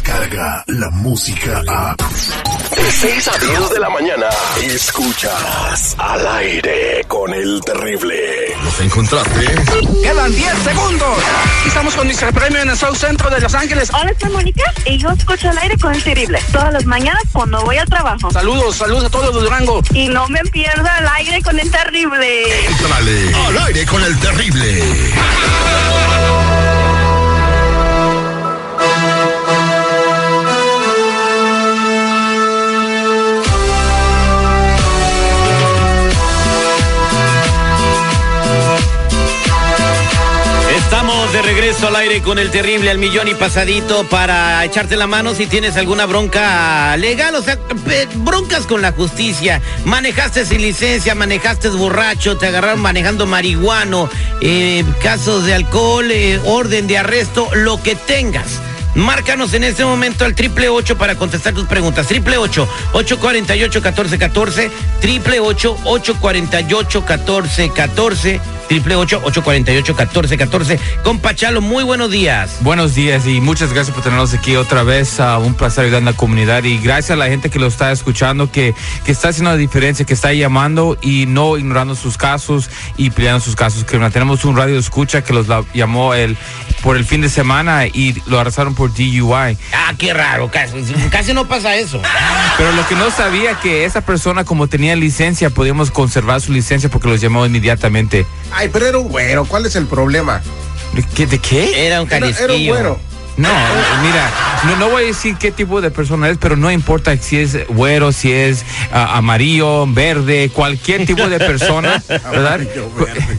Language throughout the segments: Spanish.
llega la música a... De 6 a 10 de la mañana, escuchas al aire con el terrible. ¿Los encontraste? Quedan 10 segundos. Estamos con nuestro premio en el South Centro de Los Ángeles. Hola, soy Mónica y yo escucho al aire con el terrible. Todas las mañanas cuando voy al trabajo. Saludos, saludos a todos los Durango. Y no me pierdo el aire con el terrible. Entrale al aire con el terrible. Regreso al aire con el terrible al millón y pasadito para echarte la mano si tienes alguna bronca legal, o sea, broncas con la justicia. Manejaste sin licencia, manejaste borracho, te agarraron manejando marihuano, eh, casos de alcohol, eh, orden de arresto, lo que tengas. Márcanos en este momento al triple ocho para contestar tus preguntas. Triple ocho, ocho cuarenta y ocho, catorce, catorce, triple ocho, ocho cuarenta y ocho, catorce, catorce, triple ocho, ocho cuarenta y ocho, catorce, catorce. Compa Chalo, muy buenos días. Buenos días y muchas gracias por tenernos aquí otra vez. a un placer ayudar a la comunidad y gracias a la gente que lo está escuchando, que, que está haciendo la diferencia, que está llamando y no ignorando sus casos y peleando sus casos. Que tenemos un radio escucha que los la- llamó el, por el fin de semana y lo arrestaron por DUI. Ah, qué raro, casi, casi no pasa eso. Pero lo que no sabía que esa persona como tenía licencia, podíamos conservar su licencia porque los llamó inmediatamente. Ay, pero era un güero, ¿cuál es el problema? ¿De qué? ¿De qué? Era un Era, era un carisquillo. güero. No, mira, no, no voy a decir qué tipo de persona es, pero no importa si es güero, si es ah, amarillo, verde, cualquier tipo de persona, ¿verdad? Amarillo, verde,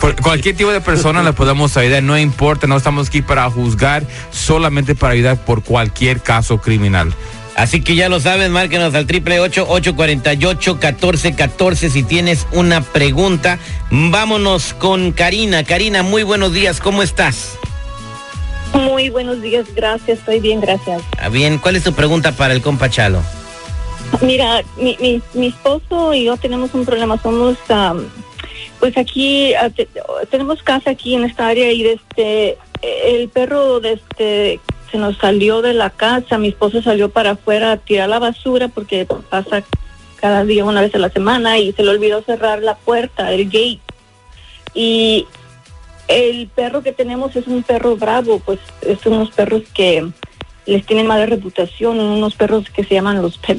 Por cualquier tipo de persona le podemos ayudar, no importa, no estamos aquí para juzgar, solamente para ayudar por cualquier caso criminal. Así que ya lo sabes, márquenos al triple ocho, ocho cuarenta y ocho, catorce, catorce si tienes una pregunta. Vámonos con Karina. Karina, muy buenos días, ¿cómo estás? Muy buenos días, gracias, estoy bien, gracias. Ah, Bien, ¿cuál es tu pregunta para el compa Chalo? Mira, mi, mi, mi esposo y yo tenemos un problema, somos, am, pues aquí, ah, te- tenemos casa aquí en esta área y desde el perro desde se nos salió de la casa, mi esposo salió para afuera a tirar la basura porque pasa cada día una vez a la semana y se le olvidó cerrar la puerta, el gate. Y el perro que tenemos es un perro bravo, pues es unos perros que les tienen mala reputación, unos perros que se llaman los pet.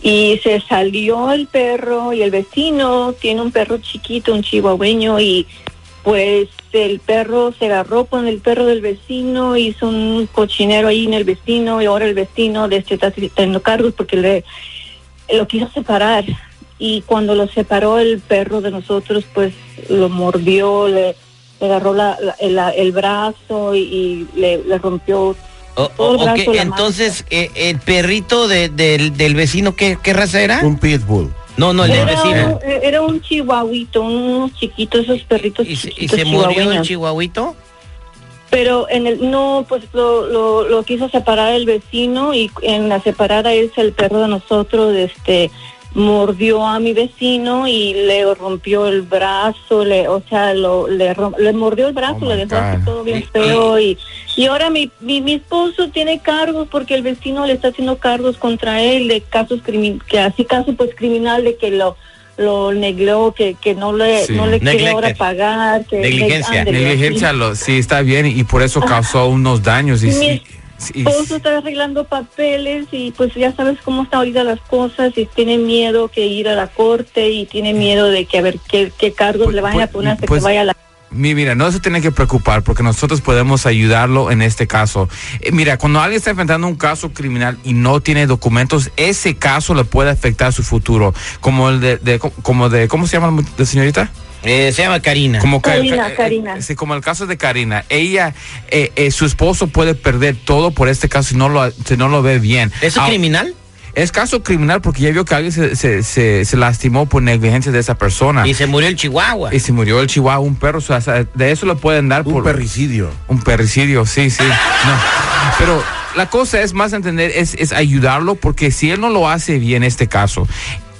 Y se salió el perro y el vecino tiene un perro chiquito, un chihuahueño, y pues el perro se agarró con el perro del vecino, hizo un cochinero ahí en el vecino y ahora el vecino de este está teniendo cargos porque le lo quiso separar y cuando lo separó el perro de nosotros pues lo mordió, le, le agarró la, la- el, el brazo y, y le, le rompió O- Todo el o- ok, brazo, la entonces, eh, el perrito de- del, del vecino, ¿qué, qué raza era? Un pitbull. No, no, el del Era vecino. un, era un chihuahuito, unos chiquitos, esos perritos ¿Y se, y chiquitos se murió el chihuahuito? Pero en el no, pues lo, lo, lo quiso separar el vecino y en la separada es el perro de nosotros, este mordió a mi vecino y le rompió el brazo, le, o sea, lo, le, rom- le mordió el brazo, Oh, le dejó así todo bien Y- feo y, y ahora mi, mi, mi esposo tiene cargos porque el vecino le está haciendo cargos contra él de casos crimin que así caso pues criminal de que lo lo negó, que, que no le, Sí. no le quiere ahora pagar, que Negligencia. Negligencia, lo, sí, está bien y por eso causó unos daños. Y, Mi sí- sí- y- esposo está arreglando papeles y pues ya sabes cómo está ahorita las cosas y tiene miedo que ir a la corte y tiene miedo de que a ver qué, qué cargos Pues- le vayan a pues- poner hasta pues- que vaya a la... Mi- Mira, no se tiene que preocupar porque nosotros podemos ayudarlo en este caso. Eh, mira, cuando alguien está enfrentando un caso criminal y no tiene documentos, ese caso le puede afectar su futuro. Como el de, de- como de, ¿cómo se llama la señorita? Eh, se llama Karina. Como Ka- Karina, eh, eh, Karina. sí, como el caso de Karina. Ella, eh, eh, su esposo puede perder todo por este caso si no lo, si no lo ve bien. ¿Eso Ah, criminal? Es caso criminal porque ya vio que alguien se, se, se- se lastimó por negligencia de esa persona. Y se murió el chihuahua. Y se murió el chihuahua, un perro. o sea, de eso lo pueden dar Un por perricidio. un perricidio, sí, sí. No. Pero la cosa es más entender, es, es ayudarlo, porque si él no lo hace bien este caso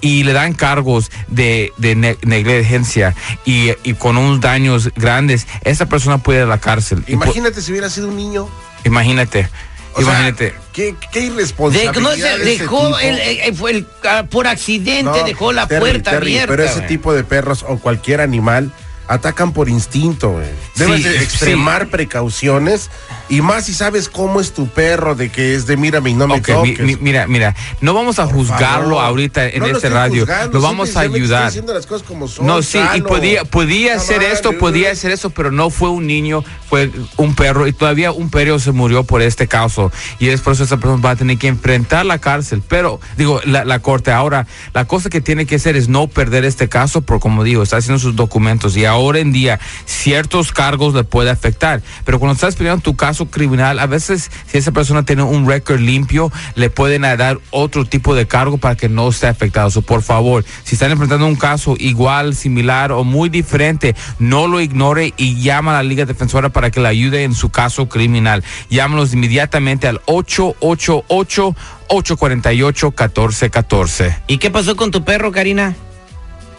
y le dan cargos de, de ne- negligencia y, y con unos daños grandes, esa persona puede ir a la cárcel. Imagínate si hubiera sido un niño. imagínate. O sea, Imagínate. qué, qué De- irresponsabilidad. no se de ese dejó, tipo. el, fue el- ah, por accidente No, dejó la Terry, puerta Terry, abierta. Pero ese tipo de perros o cualquier animal atacan por instinto. Debes Sí, de sí. extremar precauciones y más si sabes cómo es tu perro, de que es de mírame y no me Ok, mi- toques. mi- mira, mira, no vamos a Por juzgarlo favor. ahorita en No este radio, juzgando, lo vamos a ayudar. diciendo las cosas como son, No, sí, y podía, podía hacer esto, podía hacer eso, pero no fue un niño, fue un perro y todavía un perro se murió por este caso. Y es por eso esa persona va a tener que enfrentar la cárcel, pero digo, la, la corte. Ahora, la cosa que tiene que hacer es no perder este caso, por como digo, está haciendo sus documentos y ahora en día ciertos cargos le puede afectar. Pero cuando estás peleando tu caso criminal, a veces si esa persona tiene un récord limpio, le pueden dar otro tipo de cargo para que no esté afectado. So, por favor, si están enfrentando un caso igual, similar o muy diferente, no lo ignore y llama a la Liga Defensora para que le ayude en su caso criminal. Llámanos inmediatamente al 888 848 1414. ¿Y qué pasó con tu perro, Karina?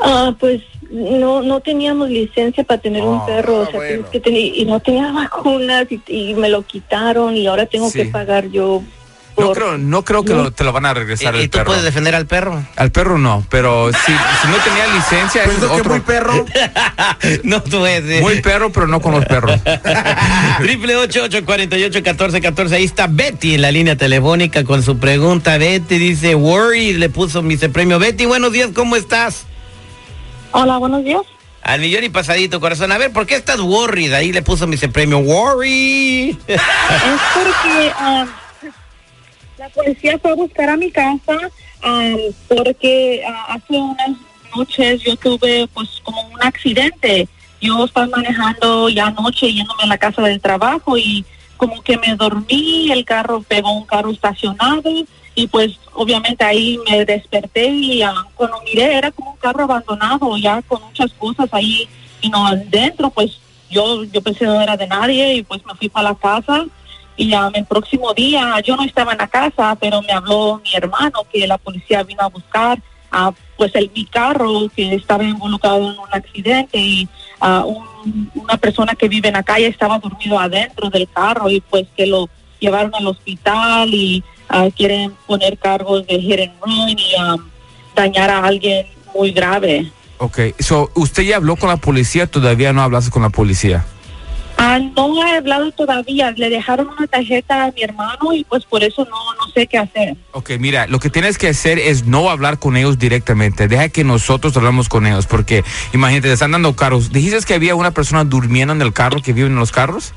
Ah, pues no no teníamos licencia para tener un Ah, perro, o sea, bueno. tienes que tener- y no tenía vacunas y, y me lo quitaron y ahora tengo Sí. que pagar yo No creo, no creo que No. lo- te lo van a regresar ¿Y, y el tú perro. puedes defender al perro? Al perro no, pero si, si no tenía licencia, Pues es que otro. muy perro. no, tú puedes. Muy perro, pero no con los perros. Triple ocho ocho cuarenta y ocho catorce catorce. Ahí está Betty en la línea telefónica con su pregunta. Betty dice, worry, le puso mi premio. Betty, buenos días, ¿cómo estás? Hola, buenos días. Al millón y pasadito, corazón. A ver, ¿por qué estás worried? Ahí le puso mi premio. Worry. Es porque ah, la policía fue a buscar a mi casa ah, porque ah, hace unas noches yo tuve pues como un accidente. Yo estaba manejando ya anoche yéndome a la casa del trabajo y como que me dormí, el carro pegó un carro estacionado y pues obviamente ahí me desperté y ah, cuando miré era como un carro abandonado ya con muchas cosas ahí y no dentro pues yo yo pensé no era de nadie y pues me fui para la casa y ya el próximo día yo no estaba en la casa pero me habló mi hermano que la policía vino a buscar a pues el mi carro que estaba involucrado en un accidente y ah, un- una persona que vive en la calle estaba dormido adentro del carro y pues que lo llevaron al hospital y ah, quieren poner cargos de hit and run y um, dañar a alguien muy grave. Ok, so, ¿usted ya habló con la policía? Todavía no hablaste con la policía. Ah, no he hablado todavía. Le dejaron una tarjeta a mi hermano y pues por eso no, no sé qué hacer. Ok, mira, lo que tienes que hacer es no hablar con ellos directamente. Deja que nosotros hablamos con ellos, porque imagínate, te están dando carros. ¿Dijiste que había una persona durmiendo en el carro que vive en los carros?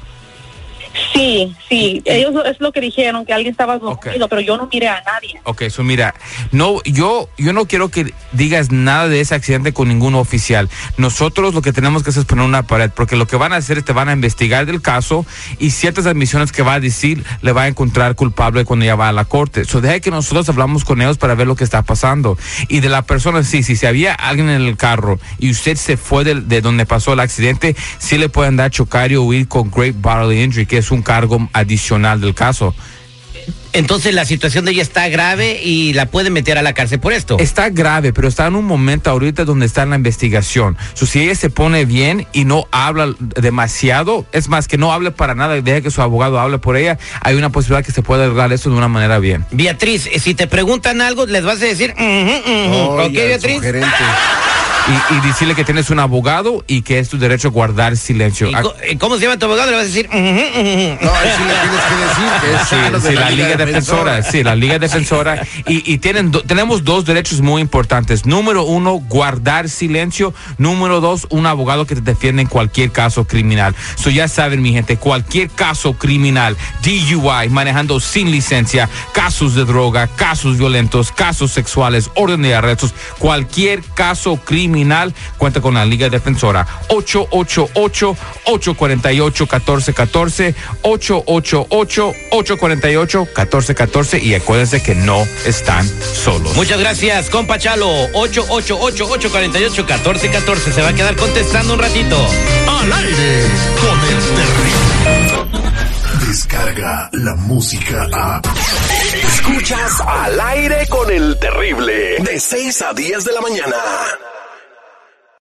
Sí, sí. Ellos es lo que dijeron, que alguien estaba dormido, Ok. pero yo no miré a nadie. Ok, so mira, no, yo, yo no quiero que digas nada de ese accidente con ningún oficial. Nosotros lo que tenemos que hacer es poner una pared, porque lo que van a hacer es te van a investigar del caso y ciertas admisiones que va a decir le va a encontrar culpable cuando ya va a la corte. So deja que nosotros hablamos con ellos para ver lo que está pasando. Y de la persona, sí, si había alguien en el carro y usted se fue de, de donde pasó el accidente, sí le pueden dar chocar y huir con great bodily injury, que es un cargo adicional del caso. Entonces la situación de ella está grave y la pueden meter a la cárcel por esto. Está grave, pero está en un momento ahorita donde está en la investigación. So, si ella se pone bien y no habla demasiado, es más, que no hable para nada y deja que su abogado hable por ella, hay una posibilidad que se pueda arreglar eso de una manera bien. Beatriz, eh, si te preguntan algo, les vas a decir, "Ujú, ujú". ¿ok, Oiga, el Beatriz? Y, y decirle que tienes un abogado y que es tu derecho a guardar silencio. ¿Y co- eh, ¿Cómo se llama tu abogado? Le vas a decir, "Ujú, ujú". No, ahí sí le tienes que decir que es Sí, la Liga Defensora, sí, la Liga Defensora. Y, y tienen, do- tenemos dos derechos muy importantes. Número uno, guardar silencio. Número dos, un abogado que te defiende en cualquier caso criminal. So ya saben, mi gente, cualquier caso criminal, DUI, manejando sin licencia, casos de droga, casos violentos, casos sexuales, orden de arrestos, cualquier caso criminal, cuenta con la Liga Defensora. 888-848-1414, 888-848-1414 y acuérdense que no están solos. Muchas gracias, compa Chalo. 888-848-1414. Se va a quedar contestando un ratito. Al aire con el terrible. Descarga la música a. Escuchas al aire con el terrible. De 6 a 10 de la mañana.